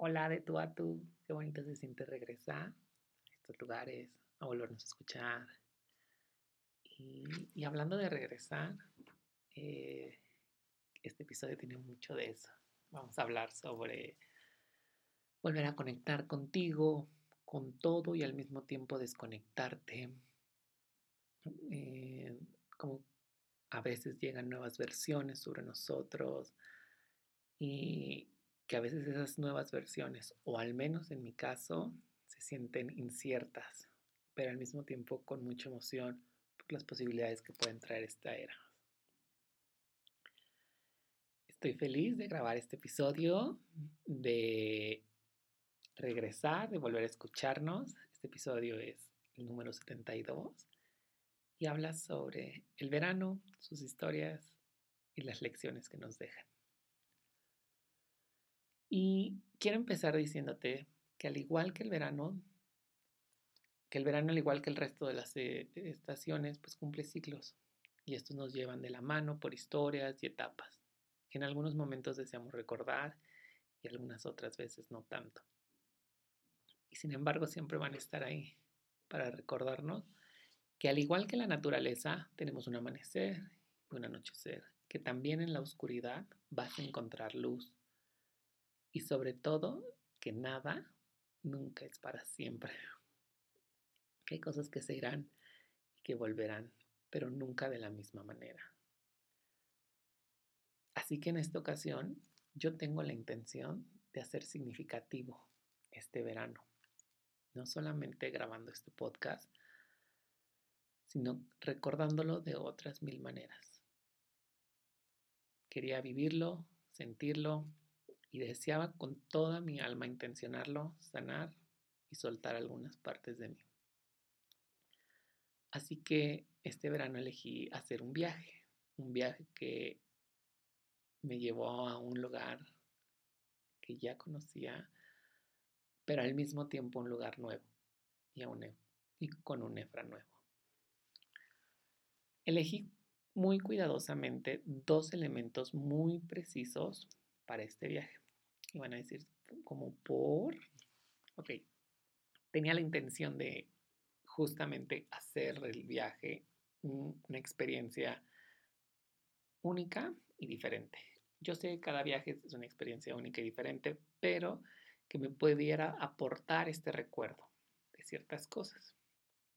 Hola de tú a tú, qué bonito se siente regresar a estos lugares, a volvernos a escuchar. Y, hablando de regresar, eh, este episodio tiene mucho de eso. Vamos a hablar sobre volver a conectar contigo, con todo y al mismo tiempo desconectarte. Eh, como a veces llegan nuevas versiones sobre nosotros y que a veces esas nuevas versiones, o al menos en mi caso, se sienten inciertas, pero al mismo tiempo con mucha emoción por las posibilidades que pueden traer esta era. Estoy feliz de grabar este episodio, de regresar, de volver a escucharnos. Este episodio es el número 72 y habla sobre el verano, sus historias y las lecciones que nos dejan. Y quiero empezar diciéndote que al igual que el verano, que el verano al igual que el resto de las eh, estaciones, pues cumple ciclos. Y estos nos llevan de la mano por historias y etapas, que en algunos momentos deseamos recordar y algunas otras veces no tanto. Y sin embargo siempre van a estar ahí para recordarnos que al igual que la naturaleza tenemos un amanecer y un anochecer, que también en la oscuridad vas a encontrar luz y sobre todo que nada nunca es para siempre. Hay cosas que se irán y que volverán, pero nunca de la misma manera. Así que en esta ocasión yo tengo la intención de hacer significativo este verano. No solamente grabando este podcast, sino recordándolo de otras mil maneras. Quería vivirlo, sentirlo, y deseaba con toda mi alma intencionarlo, sanar y soltar algunas partes de mí. Así que este verano elegí hacer un viaje, un viaje que me llevó a un lugar que ya conocía, pero al mismo tiempo un lugar nuevo y, y con un Efra nuevo. Elegí muy cuidadosamente dos elementos muy precisos para este viaje. Y van a decir, como por... Ok, tenía la intención de justamente hacer el viaje una experiencia única y diferente. Yo sé que cada viaje es una experiencia única y diferente, pero que me pudiera aportar este recuerdo de ciertas cosas.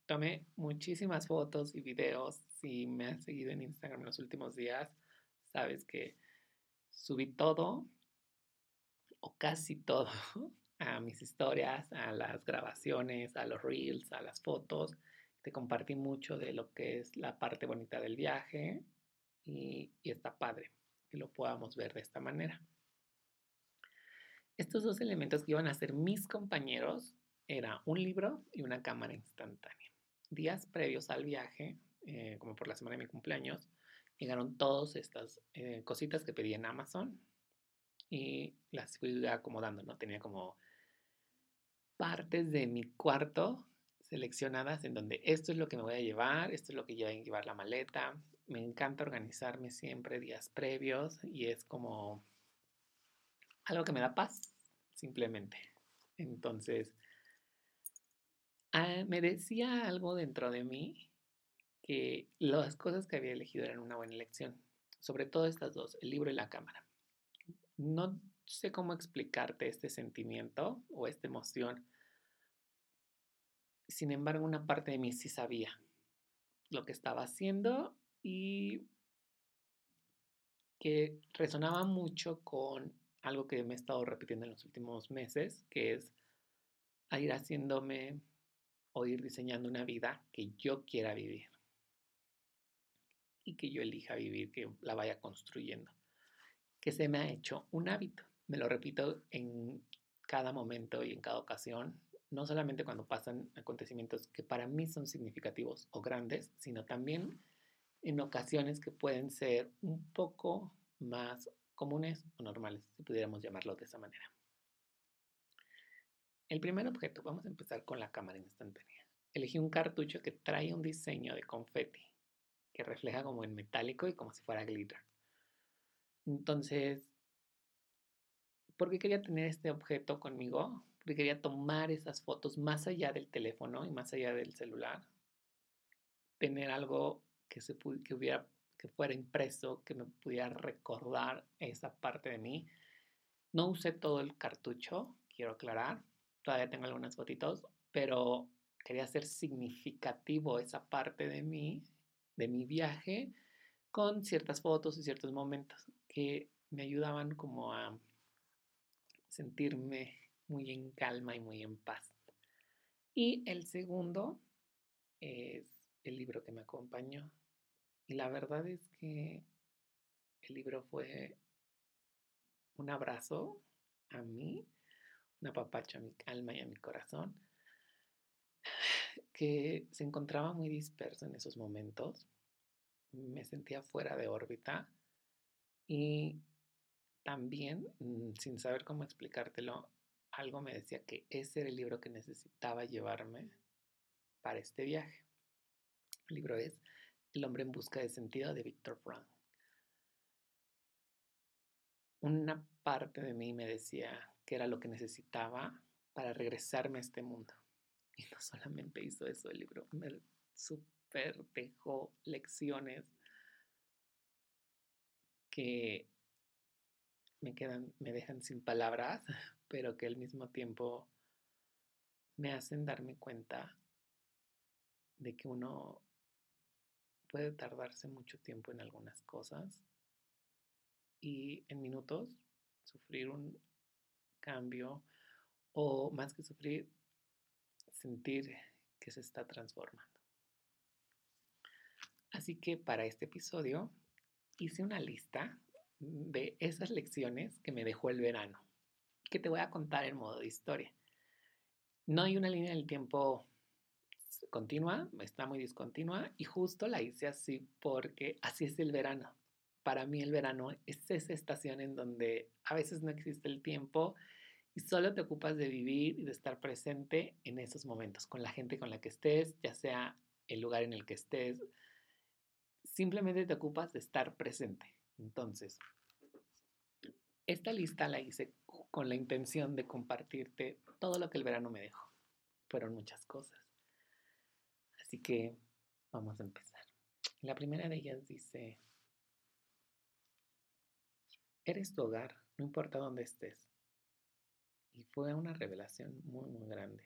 Tomé muchísimas fotos y videos. Si me has seguido en Instagram en los últimos días, sabes que subí todo o casi todo a mis historias, a las grabaciones, a los reels, a las fotos. Te compartí mucho de lo que es la parte bonita del viaje y, está padre que lo podamos ver de esta manera. Estos dos elementos que iban a ser mis compañeros era un libro y una cámara instantánea. Días previos al viaje, eh, como por la semana de mi cumpleaños, llegaron todas estas eh, cositas que pedí en Amazon y las fui acomodando, ¿no? Tenía como partes de mi cuarto seleccionadas en donde esto es lo que me voy a llevar, esto es lo que yo voy a llevar la maleta. Me encanta organizarme siempre días previos y es como algo que me da paz, simplemente. Entonces, ah, me decía algo dentro de mí que las cosas que había elegido eran una buena elección, sobre todo estas dos, el libro y la cámara no sé cómo explicarte este sentimiento o esta emoción. Sin embargo, una parte de mí sí sabía lo que estaba haciendo y que resonaba mucho con algo que me he estado repitiendo en los últimos meses, que es a ir haciéndome o ir diseñando una vida que yo quiera vivir. Y que yo elija vivir, que la vaya construyendo. Que se me ha hecho un hábito. Me lo repito en cada momento y en cada ocasión, no solamente cuando pasan acontecimientos que para mí son significativos o grandes, sino también en ocasiones que pueden ser un poco más comunes o normales, si pudiéramos llamarlo de esa manera. el primer objeto, vamos a empezar con la cámara instantánea. Elegí un cartucho que trae un diseño de confeti que refleja como en metálico y como si fuera glitter. Entonces, ¿por qué quería tener este objeto conmigo? Porque quería tomar esas fotos más allá del teléfono y más allá del celular. Tener algo que, se que, hubiera, que fuera impreso, que me pudiera recordar esa parte de mí. No usé todo el cartucho, quiero aclarar. Todavía tengo algunas fotitos, pero quería hacer significativo esa parte de mí, de mi viaje, con ciertas fotos y ciertos momentos que me ayudaban como a sentirme muy en calma y muy en paz. Y el segundo es el libro que me acompañó. Y la verdad es que el libro fue un abrazo a mí, un apapacho a mi alma y a mi corazón, que se encontraba muy disperso en esos momentos. Me sentía fuera de órbita y también, mm, sin saber cómo explicártelo, algo me decía que ese era el libro que necesitaba llevarme para este viaje. El libro es El hombre en busca de sentido de Víctor Frank. Una parte de mí me decía que era lo que necesitaba para regresarme a este mundo. Y no solamente hizo eso el libro, me super dejó lecciones que me quedan, me dejan sin palabras, pero que al mismo tiempo me hacen darme cuenta de que uno puede tardarse mucho tiempo en algunas cosas y en minutos sufrir un cambio o más que sufrir, sentir que se está transformando. Así que para este episodio hice una lista de esas lecciones que me dejó el verano, que te voy a contar en modo de historia. No hay una línea del tiempo continua, está muy discontinua y justo la hice así porque así es el verano. Para mí el verano es esa estación en donde a veces no existe el tiempo y solo te ocupas de vivir y de estar presente en esos momentos, con la gente con la que estés, ya sea el lugar en el que estés, simplemente te ocupas de estar presente. Entonces, esta lista la hice con la intención de compartirte todo lo que el verano me dejó. Fueron muchas cosas. Así que vamos a empezar. La primera de ellas dice, eres tu hogar, no importa dónde estés. Y fue una revelación muy, muy grande.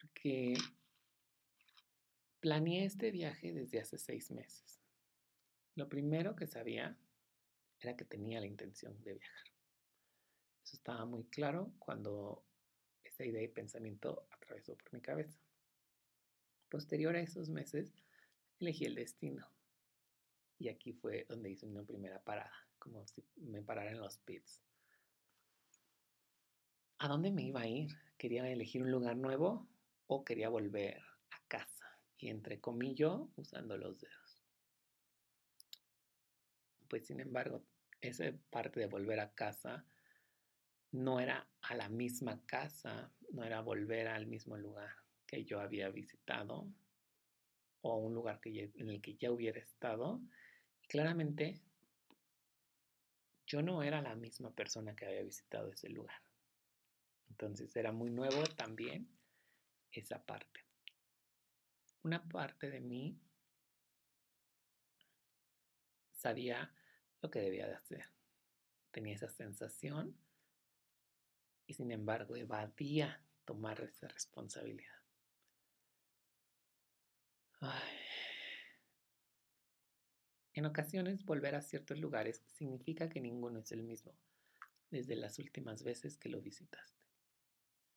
Porque planeé este viaje desde hace seis meses. Lo primero que sabía era que tenía la intención de viajar. Eso estaba muy claro cuando esa idea y pensamiento atravesó por mi cabeza. Posterior a esos meses, elegí el destino. Y aquí fue donde hice una primera parada, como si me parara en los pits. ¿A dónde me iba a ir? ¿Quería elegir un lugar nuevo o quería volver a casa? Y entre comillas, usando los dedos pues sin embargo, esa parte de volver a casa no era a la misma casa, no era volver al mismo lugar que yo había visitado o un lugar que en el que ya hubiera estado. claramente yo no era la misma persona que había visitado ese lugar. Entonces era muy nuevo también esa parte. Una parte de mí sabía lo que debía de hacer. Tenía esa sensación y sin embargo evadía tomar esa responsabilidad. En ocasiones volver a ciertos lugares significa que ninguno es el mismo desde las últimas veces que lo visitaste.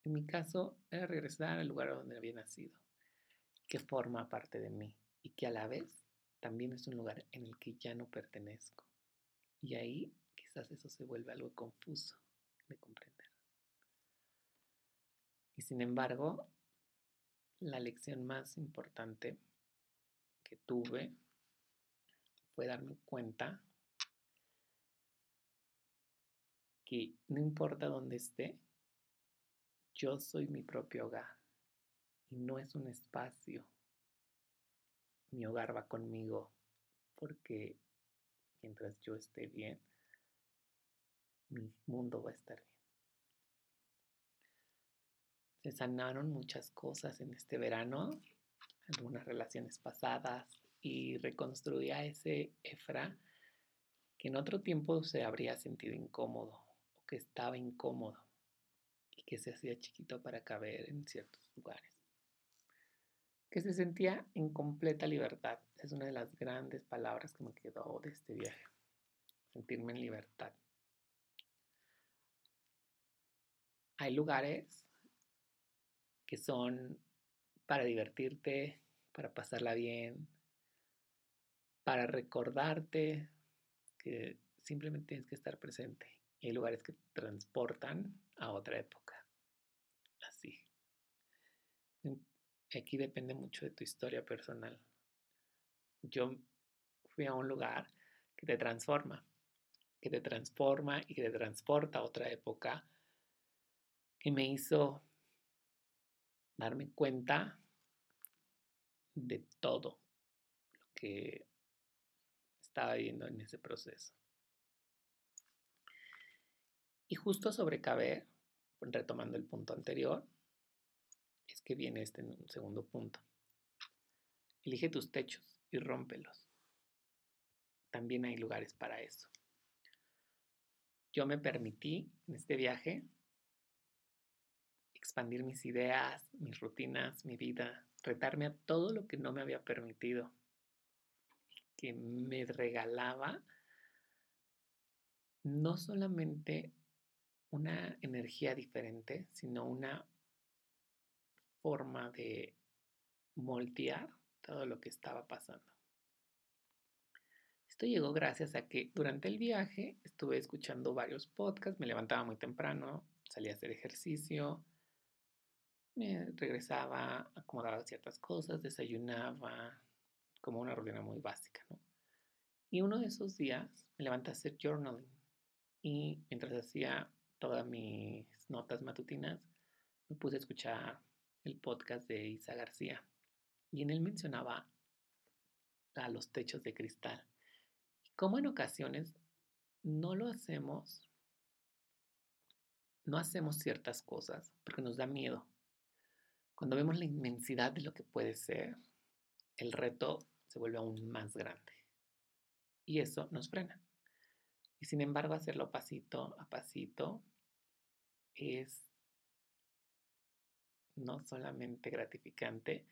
En mi caso era regresar al lugar donde había nacido, que forma parte de mí y que a la vez también es un lugar en el que ya no pertenezco. Y ahí quizás eso se vuelve algo confuso de comprender. Y sin embargo, la lección más importante tuve fue darme cuenta que no importa dónde esté, yo soy mi propio hogar y no es un espacio. Mi hogar va conmigo porque mientras yo esté bien, mi mundo va a estar bien. Se sanaron muchas cosas en este verano, algunas relaciones pasadas y reconstruía ese Efra que en otro tiempo se habría sentido incómodo o que estaba incómodo y que se hacía chiquito para caber en ciertos lugares. Que se sentía en completa libertad. Es una de las grandes palabras que me quedó de este viaje. Sentirme en libertad. Hay lugares que son para divertirte, para pasarla bien, para recordarte que simplemente tienes que estar presente. Hay lugares que transportan a otra época. Así. Aquí depende mucho de tu historia personal. Yo fui a un lugar que te transforma, que te transforma y que te transporta a otra época, que me hizo darme cuenta de todo lo que estaba viviendo en ese proceso. Y justo sobre caber, retomando el punto anterior, es que viene este segundo punto. Elige tus techos y rómpelos. También hay lugares para eso. Yo me permití en este viaje expandir mis ideas, mis rutinas, mi vida, retarme a todo lo que no me había permitido, que me regalaba no solamente una energía diferente, sino una forma de moldear todo lo que estaba pasando. Esto llegó gracias a que durante el viaje estuve escuchando varios podcasts, me levantaba muy temprano, salía a hacer ejercicio, me regresaba, acomodaba ciertas cosas, desayunaba, como una rutina muy básica, ¿no? Y uno de esos días me levanté a hacer journaling y mientras hacía todas mis notas matutinas, me puse a escuchar el podcast de Isa García y en él mencionaba a los techos de cristal. Y cómo en ocasiones no lo hacemos, no hacemos ciertas cosas porque nos da miedo cuando vemos la inmensidad de lo que puede ser, el reto se vuelve aún más grande. Y eso nos frena. Y sin embargo, hacerlo pasito a pasito es no solamente gratificante,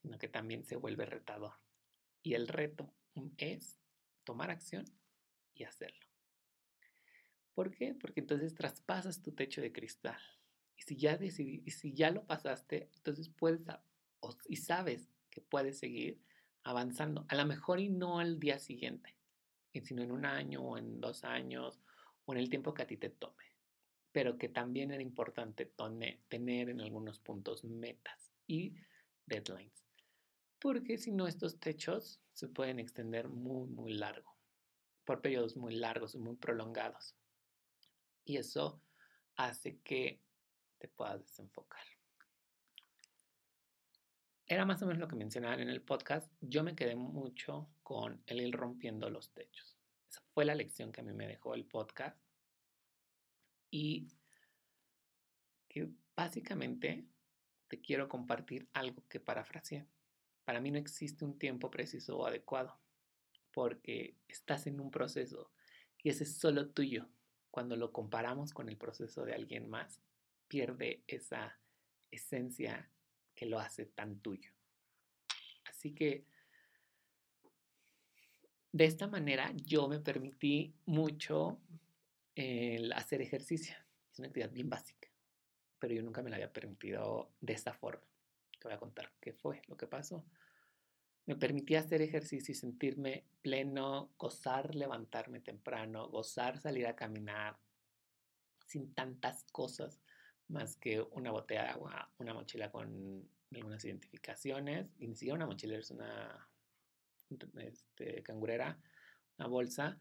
sino que también se vuelve retador. Y el reto es tomar acción y hacerlo. ¿Por qué? Porque entonces traspasas tu techo de cristal y si ya decidí, y si ya lo pasaste, entonces puedes y sabes que puedes seguir avanzando. A lo mejor y no al día siguiente, sino en un año o en dos años o en el tiempo que a ti te tome. Pero que también era importante tener en algunos puntos metas y deadlines. Porque si no, estos techos se pueden extender muy, muy largo, por periodos muy largos y muy prolongados. Y eso hace que puedas desenfocar. Era más o menos lo que mencionaban en el podcast. Yo me quedé mucho con el ir rompiendo los techos. Esa fue la lección que a mí me dejó el podcast. Y que básicamente te quiero compartir algo que parafraseé. Para mí no existe un tiempo preciso o adecuado, porque estás en un proceso y ese es solo tuyo. Cuando lo comparamos con el proceso de alguien más, pierde esa esencia que lo hace tan tuyo. Así que de esta manera yo me permití mucho el hacer ejercicio. Es una actividad bien básica, pero yo nunca me la había permitido de esta forma. Te voy a contar qué fue lo que pasó. Me permití hacer ejercicio y sentirme pleno, gozar levantarme temprano, gozar salir a caminar sin tantas cosas más que una botella de agua, una mochila con algunas identificaciones, y ni siquiera una mochila, es una este, cangurera, una bolsa,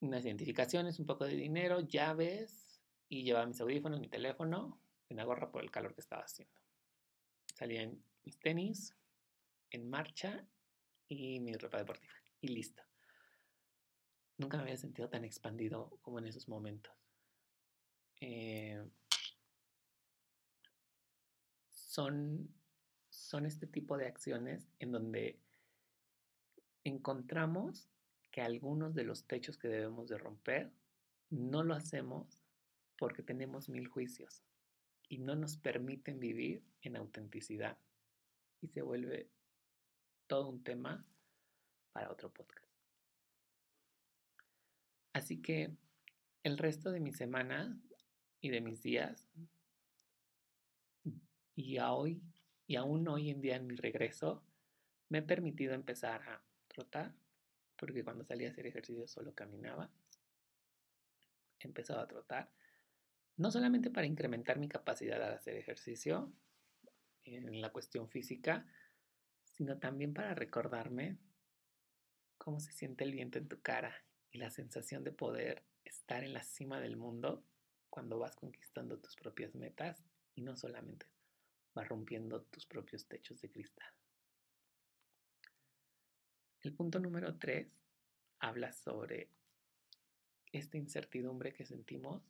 unas identificaciones, un poco de dinero, llaves y llevaba mis audífonos, mi teléfono, una gorra por el calor que estaba haciendo. Salía en mis tenis, en marcha y mi ropa deportiva. Y listo. Nunca me había sentido tan expandido como en esos momentos. Eh, son, son este tipo de acciones en donde encontramos que algunos de los techos que debemos de romper no lo hacemos porque tenemos mil juicios y no nos permiten vivir en autenticidad. Y se vuelve todo un tema para otro podcast. Así que el resto de mi semana y de mis días y a hoy y aún hoy en día en mi regreso me he permitido empezar a trotar porque cuando salía a hacer ejercicio solo caminaba he empezado a trotar no solamente para incrementar mi capacidad al hacer ejercicio en la cuestión física sino también para recordarme cómo se siente el viento en tu cara y la sensación de poder estar en la cima del mundo cuando vas conquistando tus propias metas y no solamente rompiendo tus propios techos de cristal. El punto número tres habla sobre esta incertidumbre que sentimos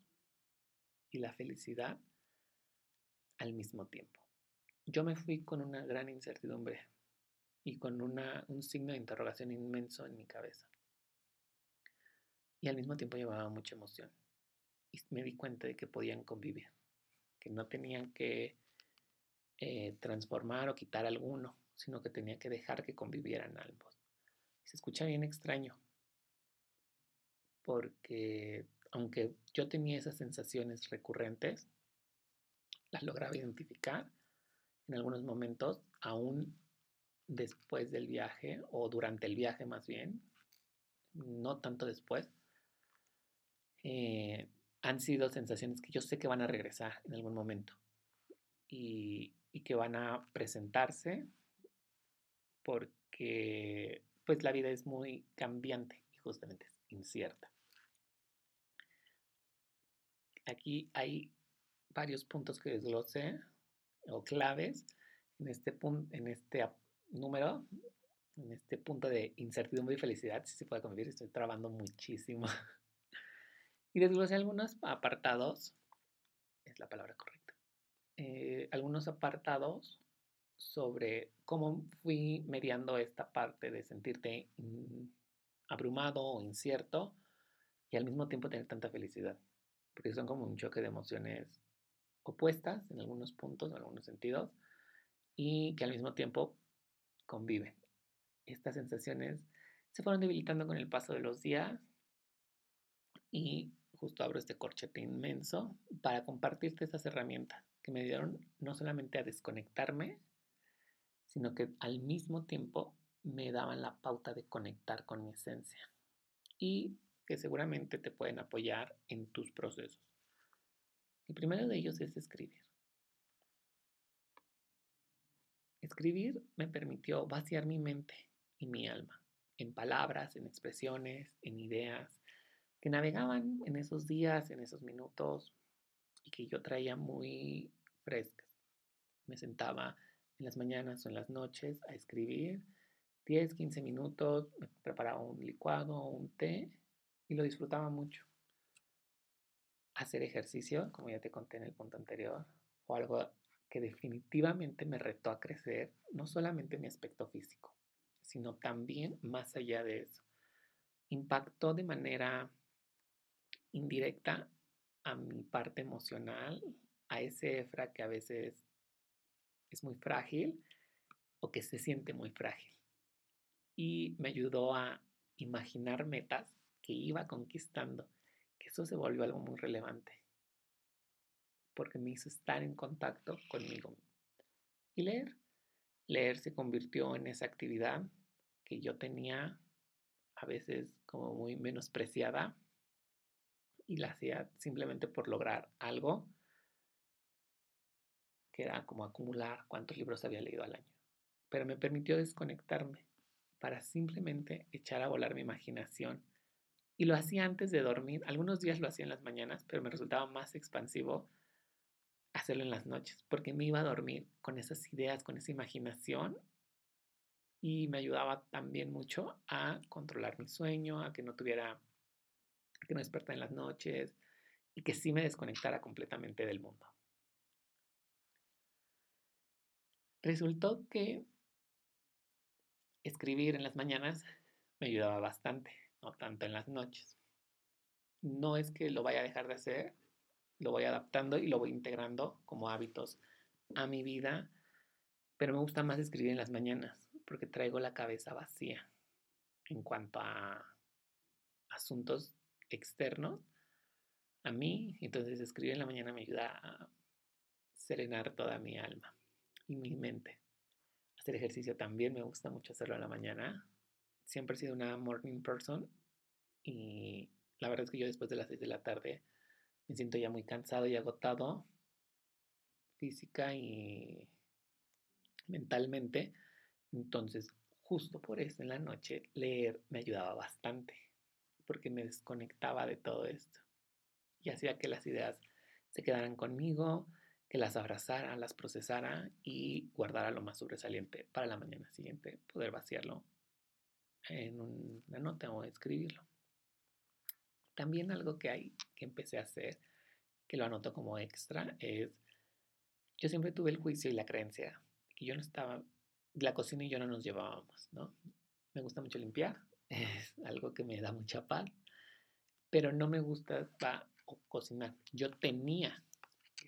y la felicidad al mismo tiempo. Yo me fui con una gran incertidumbre y con un signo de interrogación inmenso en mi cabeza. Y al mismo tiempo llevaba mucha emoción. Y me di cuenta de que podían convivir, que no tenían que eh, transformar o quitar alguno, sino que tenía que dejar que convivieran ambos. se escucha bien extraño, porque aunque yo tenía esas sensaciones recurrentes, las lograba identificar en algunos momentos, aún después del viaje o durante el viaje más bien, no tanto después, eh, han sido sensaciones que yo sé que van a regresar en algún momento y, y que van a presentarse porque pues la vida es muy cambiante y justamente es incierta. Aquí hay varios puntos que desglose o claves en este, punto, en este número, en este punto de incertidumbre y felicidad, si se puede convivir, estoy trabando muchísimo. y desglosé algunos apartados, es la palabra correcta, eh, algunos apartados sobre cómo fui mediando esta parte de sentirte abrumado o incierto y al mismo tiempo tener tanta felicidad, porque son como un choque de emociones opuestas en algunos puntos, en algunos sentidos, y que al mismo tiempo conviven. Estas sensaciones se fueron debilitando con el paso de los días y justo abro este corchete inmenso para compartirte estas herramientas me dieron no solamente a desconectarme, sino que al mismo tiempo me daban la pauta de conectar con mi esencia y que seguramente te pueden apoyar en tus procesos. El primero de ellos es escribir. Escribir me permitió vaciar mi mente y mi alma en palabras, en expresiones, en ideas que navegaban en esos días, en esos minutos y que yo traía muy frescas. Me sentaba en las mañanas o en las noches a escribir 10, 15 minutos, me preparaba un licuado o un té y lo disfrutaba mucho. Hacer ejercicio, como ya te conté en el punto anterior, o algo que definitivamente me retó a crecer, no solamente mi aspecto físico, sino también más allá de eso. Impactó de manera indirecta a mi parte emocional, a ese Efra que a veces es muy frágil o que se siente muy frágil. Y me ayudó a imaginar metas que iba conquistando, que eso se volvió algo muy relevante porque me hizo estar en contacto conmigo. Y leer. Leer se convirtió en esa actividad que yo tenía a veces como muy menospreciada y la hacía simplemente por lograr algo que era como acumular cuántos libros había leído al año. Pero me permitió desconectarme para simplemente echar a volar mi imaginación Y lo hacía antes de dormir. Algunos días lo hacía en las mañanas, pero me resultaba más expansivo hacerlo en las noches, porque me iba a dormir con esas ideas, con esa imaginación y me ayudaba también mucho a controlar mi sueño, a que no tuviera, que no despertara en las noches y que sí me desconectara completamente del mundo. Resultó que escribir en las mañanas me ayudaba bastante, no tanto en las noches. No es que lo vaya a dejar de hacer, lo voy adaptando y lo voy integrando como hábitos a mi vida, pero me gusta más escribir en las mañanas porque traigo la cabeza vacía en cuanto a asuntos externos a mí, entonces escribir en la mañana me ayuda a serenar toda mi alma y mi mente. Hacer ejercicio también me gusta mucho hacerlo a la mañana. Siempre he sido una morning person y la verdad es que yo después de las 6 de la tarde me siento ya muy cansado y agotado física y mentalmente. Entonces, justo por eso en la noche leer me ayudaba bastante, porque me desconectaba de todo esto y hacía que las ideas se quedaran conmigo, que las abrazara, las procesara y guardara lo más sobresaliente para la mañana siguiente, poder vaciarlo en una nota o escribirlo. También algo que hay que empecé a hacer, que lo anoto como extra, es yo siempre tuve el juicio y la creencia que yo no estaba, la cocina y yo no nos llevábamos, ¿no? Me gusta mucho limpiar, es algo que me da mucha paz, pero no me gusta cocinar. Yo tenía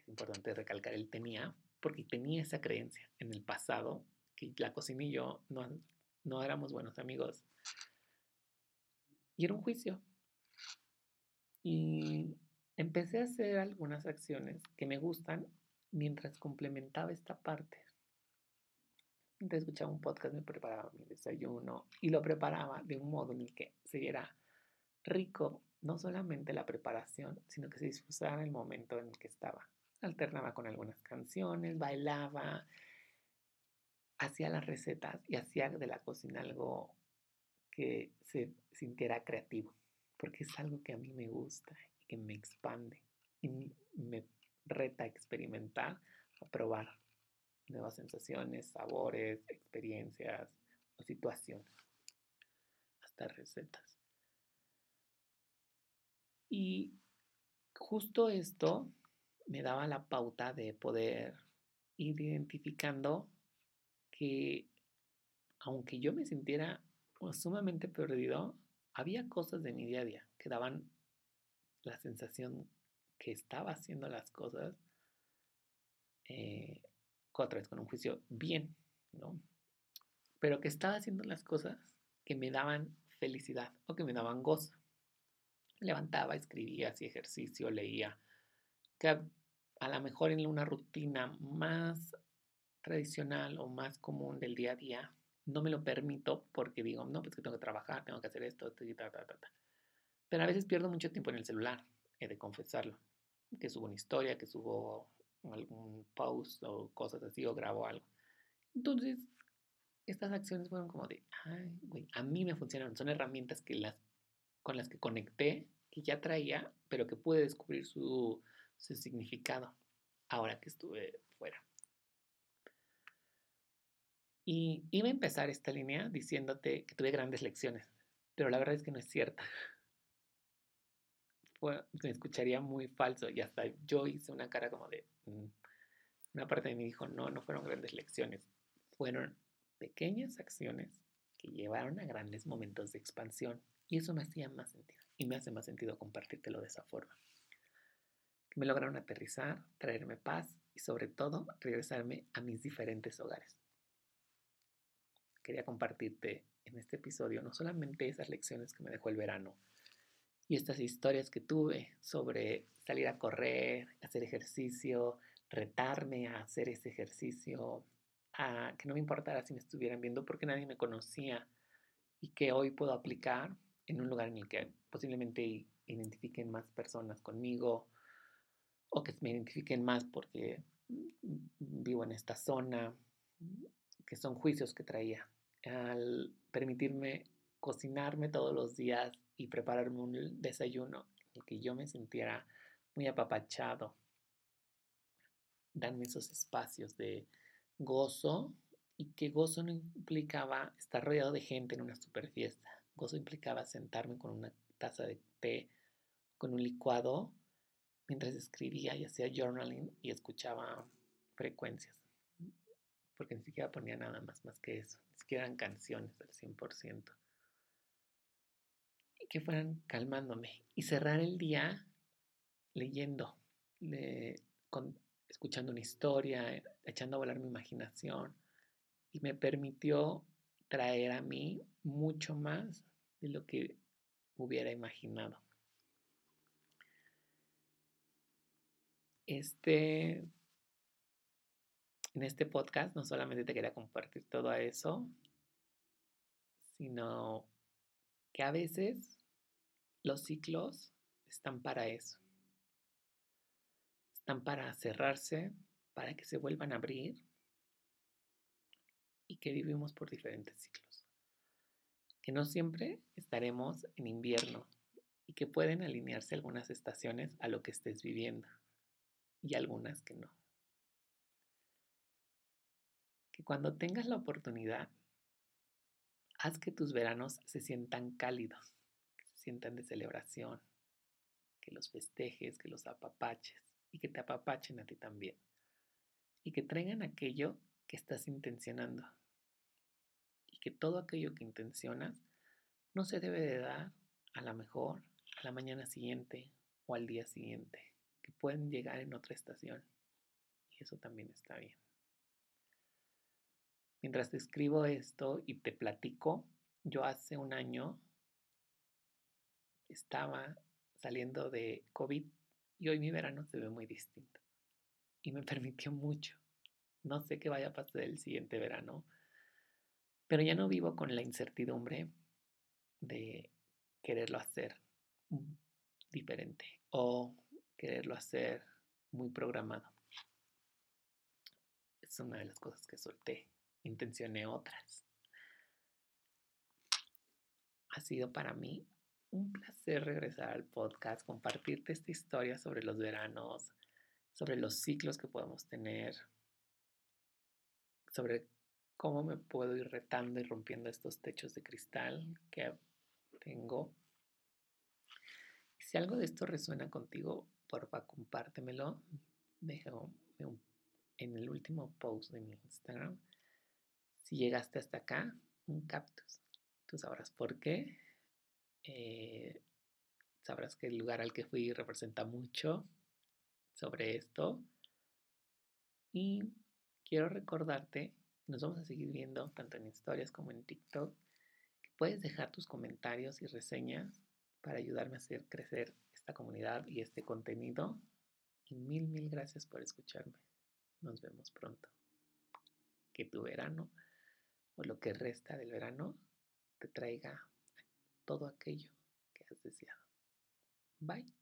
es importante recalcar el tenía, porque tenía esa creencia en el pasado que la cocina y yo no, no éramos buenos amigos. Y era un juicio. Y empecé a hacer algunas acciones que me gustan mientras complementaba esta parte. Mientras escuchaba un podcast, me preparaba mi desayuno y lo preparaba de un modo en el que se viera rico, no solamente la preparación, sino que se disfrutara el momento en el que estaba alternaba con algunas canciones, bailaba, hacía las recetas y hacía de la cocina algo que se sintiera creativo, porque es algo que a mí me gusta y que me expande y me reta a experimentar, a probar nuevas sensaciones, sabores, experiencias o situaciones, hasta recetas. Y justo esto me daba la pauta de poder ir identificando que aunque yo me sintiera pues, sumamente perdido, había cosas de mi día a día que daban la sensación que estaba haciendo las cosas eh, otra vez con un juicio bien, ¿no? Pero que estaba haciendo las cosas que me daban felicidad o que me daban gozo. Levantaba, escribía, hacía ejercicio, leía, que a lo mejor en una rutina más tradicional o más común del día a día, no me lo permito porque digo, no, pues que tengo que trabajar, tengo que hacer esto, esto ta, ta, ta, ta. Pero a veces pierdo mucho tiempo en el celular, he de confesarlo. Que subo una historia, que subo algún post o cosas así, o grabo algo. Entonces, estas acciones fueron como de, ay, güey, a mí me funcionaron. Son herramientas que las, con las que conecté, que ya traía, pero que pude descubrir su, su significado ahora que estuve fuera. Y iba a empezar esta línea diciéndote que tuve grandes lecciones, pero la verdad es que no es cierta. me escucharía muy falso y hasta yo hice una cara como de... Mm". Una parte de mí dijo, no, no fueron grandes lecciones, fueron pequeñas acciones que llevaron a grandes momentos de expansión y eso me hacía más sentido y me hace más sentido compartírtelo de esa forma me lograron aterrizar, traerme paz y sobre todo regresarme a mis diferentes hogares. Quería compartirte en este episodio no solamente esas lecciones que me dejó el verano y estas historias que tuve sobre salir a correr, hacer ejercicio, retarme a hacer ese ejercicio, a que no me importara si me estuvieran viendo porque nadie me conocía y que hoy puedo aplicar en un lugar en el que posiblemente identifiquen más personas conmigo o que me identifiquen más porque vivo en esta zona, que son juicios que traía. Al permitirme cocinarme todos los días y prepararme un desayuno que yo me sintiera muy apapachado, darme esos espacios de gozo y que gozo no implicaba estar rodeado de gente en una super fiesta. Gozo implicaba sentarme con una taza de té, con un licuado, mientras escribía y hacía journaling y escuchaba frecuencias. Porque ni siquiera ponía nada más, más que eso. Ni siquiera eran canciones al 100%. Y que fueran calmándome. Y cerrar el día leyendo, escuchando una historia, echando a volar mi imaginación. Y me permitió traer a mí mucho más de lo que hubiera imaginado. Este, en este podcast no solamente te quería compartir todo eso, sino que a veces los ciclos están para eso. Están para cerrarse, para que se vuelvan a abrir y que vivimos por diferentes ciclos. Que no siempre estaremos en invierno y que pueden alinearse algunas estaciones a lo que estés viviendo y algunas que no. Que cuando tengas la oportunidad, haz que tus veranos se sientan cálidos, que se sientan de celebración, que los festejes, que los apapaches y que te apapachen a ti también. Y que traigan aquello que estás intencionando. Y que todo aquello que intencionas no se debe de dar a la mejor a la mañana siguiente o al día siguiente que pueden llegar en otra estación. Y eso también está bien. Mientras te escribo esto y te platico, yo hace un año estaba saliendo de COVID y hoy mi verano se ve muy distinto. Y me permitió mucho. No sé qué vaya a pasar el siguiente verano, pero ya no vivo con la incertidumbre de quererlo hacer diferente o quererlo hacer muy programado. Es una de las cosas que solté. Intencioné otras. Ha sido para mí un placer regresar al podcast, compartirte esta historia sobre los veranos, sobre los ciclos que podemos tener, sobre cómo me puedo ir retando y rompiendo estos techos de cristal que tengo. si algo de esto resuena contigo, porfa, compártemelo. Déjame en el último post de mi Instagram. Si llegaste hasta acá, un cactus. Tú sabrás por qué. Eh, sabrás que el lugar al que fui representa mucho sobre esto. Y quiero recordarte, nos vamos a seguir viendo tanto en historias como en TikTok, que puedes dejar tus comentarios y reseñas para ayudarme a hacer crecer esta comunidad y este contenido. Y mil, mil gracias por escucharme. Nos vemos pronto. Que tu verano o lo que resta del verano te traiga todo aquello que has deseado. Bye.